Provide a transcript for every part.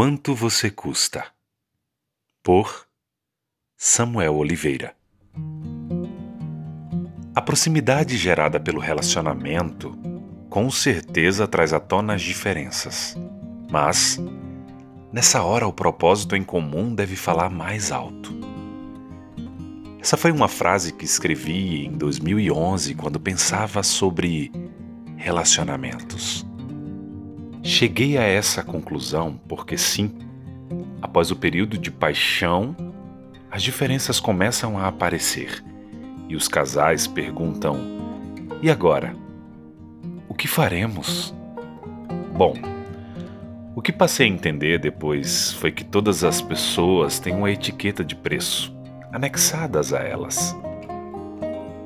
Quanto você custa? Por Samuel Oliveira. A proximidade gerada pelo relacionamento com certeza traz à tona as diferenças, mas nessa hora o propósito em comum deve falar mais alto. Essa foi uma frase que escrevi em 2011 quando pensava sobre relacionamentos. Cheguei a essa conclusão porque, sim, após o período de paixão, as diferenças começam a aparecer e os casais perguntam: e agora? O que faremos? Bom, o que passei a entender depois foi que todas as pessoas têm uma etiqueta de preço anexadas a elas.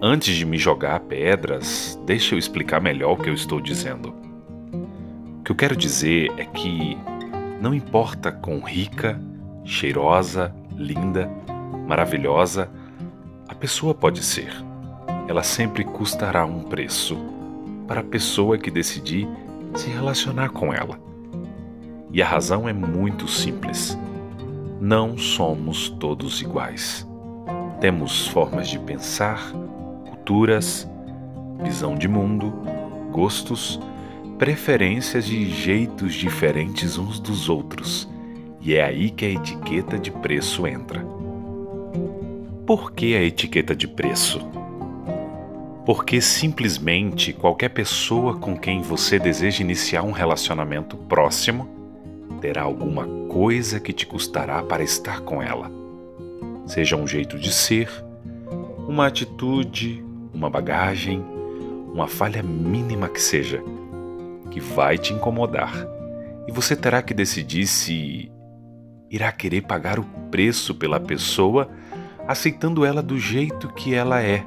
Antes de me jogar pedras, deixa eu explicar melhor o que eu estou dizendo. O que eu quero dizer é que não importa quão rica, cheirosa, linda, maravilhosa a pessoa pode ser, ela sempre custará um preço para a pessoa que decidir se relacionar com ela. E a razão é muito simples. Não somos todos iguais. Temos formas de pensar, culturas, visão de mundo, gostos, preferências e jeitos diferentes uns dos outros. E é aí que a etiqueta de preço entra. Por que a etiqueta de preço? Porque simplesmente qualquer pessoa com quem você deseja iniciar um relacionamento próximo terá alguma coisa que te custará para estar com ela seja um jeito de ser, uma atitude, uma bagagem, uma falha mínima que seja, que vai te incomodar. E você terá que decidir se irá querer pagar o preço pela pessoa, aceitando ela do jeito que ela é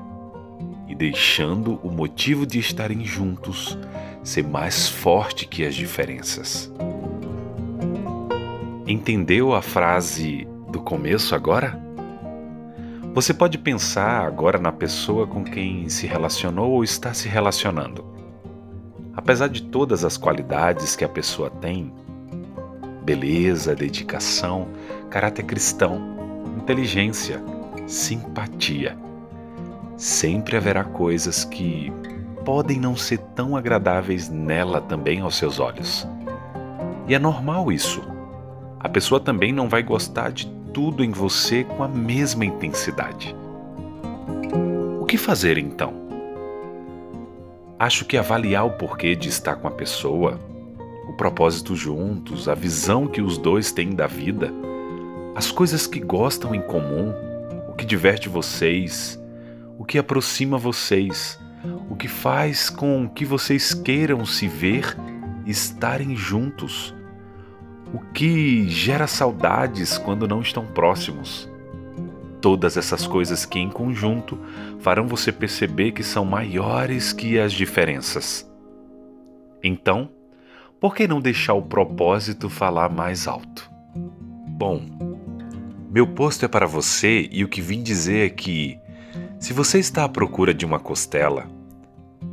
e deixando o motivo de estarem juntos ser mais forte que as diferenças. Entendeu a frase do começo agora? Você pode pensar agora na pessoa com quem se relacionou ou está se relacionando. Apesar de todas as qualidades que a pessoa tem beleza, dedicação, caráter cristão, inteligência, simpatia sempre haverá coisas que podem não ser tão agradáveis nela também aos seus olhos. E é normal isso. A pessoa também não vai gostar de tudo em você com a mesma intensidade. O que fazer então? Acho que avaliar o porquê de estar com a pessoa, o propósito juntos, a visão que os dois têm da vida, as coisas que gostam em comum, o que diverte vocês, o que aproxima vocês, o que faz com que vocês queiram se ver e estarem juntos o que gera saudades quando não estão próximos. Todas essas coisas que, em conjunto, farão você perceber que são maiores que as diferenças. Então, por que não deixar o propósito falar mais alto? Bom, meu posto é para você e o que vim dizer é que, se você está à procura de uma costela,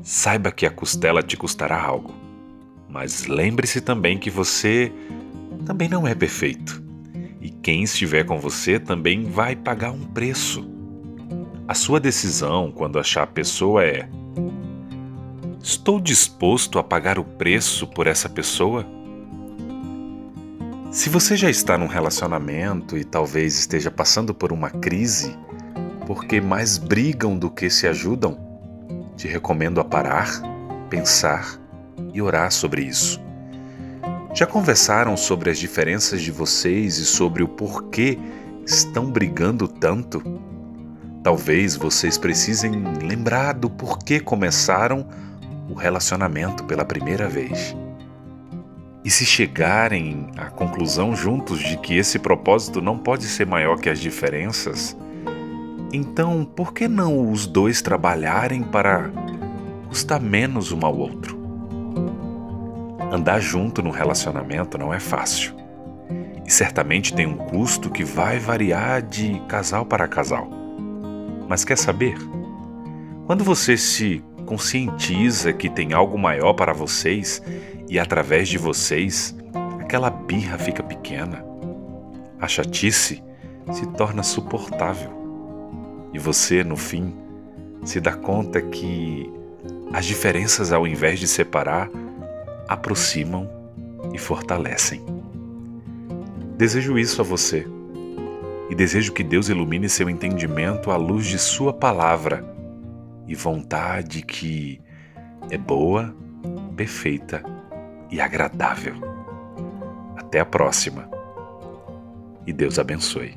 saiba que a costela te custará algo. Mas lembre-se também que você também não é perfeito. Quem estiver com você também vai pagar um preço. A sua decisão quando achar a pessoa é: Estou disposto a pagar o preço por essa pessoa? Se você já está num relacionamento e talvez esteja passando por uma crise, porque mais brigam do que se ajudam, te recomendo a parar, pensar e orar sobre isso. Já conversaram sobre as diferenças de vocês e sobre o porquê estão brigando tanto? Talvez vocês precisem lembrar do porquê começaram o relacionamento pela primeira vez. E se chegarem à conclusão juntos de que esse propósito não pode ser maior que as diferenças, então por que não os dois trabalharem para custar menos um ao outro? Andar junto no relacionamento não é fácil. E certamente tem um custo que vai variar de casal para casal. Mas quer saber? Quando você se conscientiza que tem algo maior para vocês e através de vocês, aquela birra fica pequena. A chatice se torna suportável. E você, no fim, se dá conta que as diferenças, ao invés de separar, aproximam e fortalecem. Desejo isso a você e desejo que Deus ilumine seu entendimento à luz de Sua palavra e vontade que é boa, perfeita e agradável. Até a próxima e Deus abençoe.